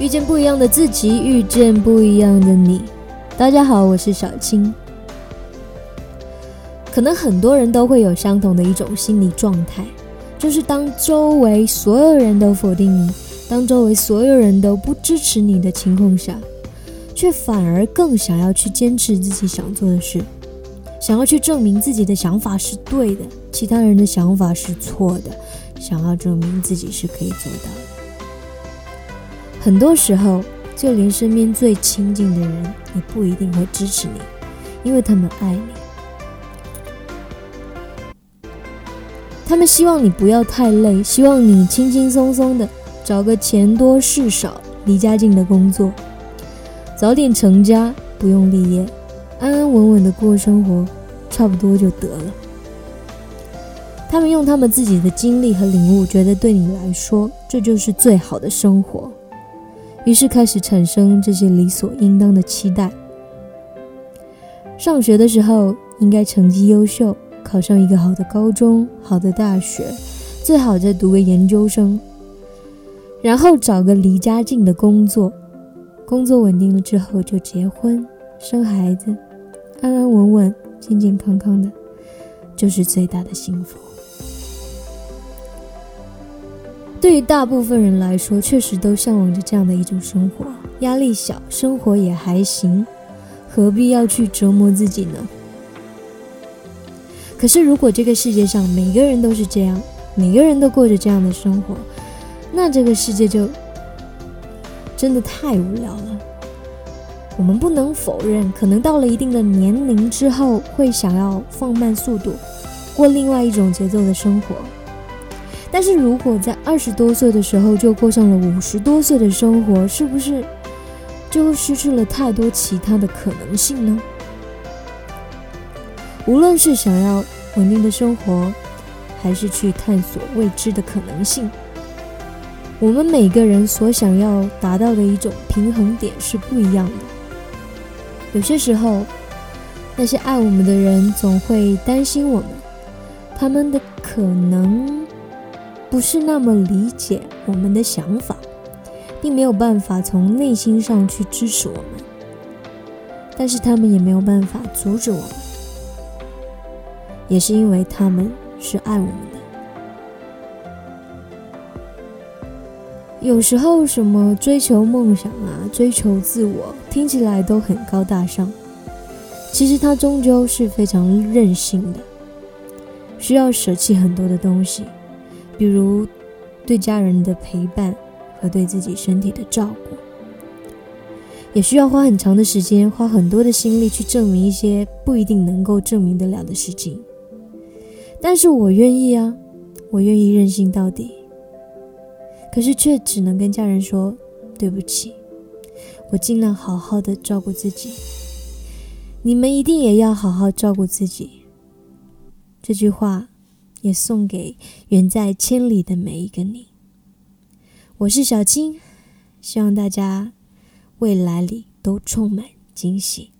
遇见不一样的自己，遇见不一样的你。大家好，我是小青。可能很多人都会有相同的一种心理状态，就是当周围所有人都否定你，当周围所有人都不支持你的情况下，却反而更想要去坚持自己想做的事，想要去证明自己的想法是对的，其他人的想法是错的，想要证明自己是可以做到。很多时候，就连身边最亲近的人也不一定会支持你，因为他们爱你，他们希望你不要太累，希望你轻轻松松的找个钱多事少、离家近的工作，早点成家，不用立业，安安稳稳的过生活，差不多就得了。他们用他们自己的经历和领悟，觉得对你来说，这就是最好的生活。于是开始产生这些理所应当的期待。上学的时候应该成绩优秀，考上一个好的高中、好的大学，最好再读个研究生，然后找个离家近的工作，工作稳定了之后就结婚、生孩子，安安稳稳、健健康康的，就是最大的幸福。对于大部分人来说，确实都向往着这样的一种生活，压力小，生活也还行，何必要去折磨自己呢？可是，如果这个世界上每个人都是这样，每个人都过着这样的生活，那这个世界就真的太无聊了。我们不能否认，可能到了一定的年龄之后，会想要放慢速度，过另外一种节奏的生活。但是如果在二十多岁的时候就过上了五十多岁的生活，是不是就失去了太多其他的可能性呢？无论是想要稳定的生活，还是去探索未知的可能性，我们每个人所想要达到的一种平衡点是不一样的。有些时候，那些爱我们的人总会担心我们，他们的可能。不是那么理解我们的想法，并没有办法从内心上去支持我们，但是他们也没有办法阻止我们，也是因为他们是爱我们的。有时候，什么追求梦想啊，追求自我，听起来都很高大上，其实它终究是非常任性的，需要舍弃很多的东西。比如，对家人的陪伴和对自己身体的照顾，也需要花很长的时间，花很多的心力去证明一些不一定能够证明得了的事情。但是我愿意啊，我愿意任性到底。可是却只能跟家人说对不起，我尽量好好的照顾自己。你们一定也要好好照顾自己。这句话。也送给远在千里的每一个你。我是小青，希望大家未来里都充满惊喜。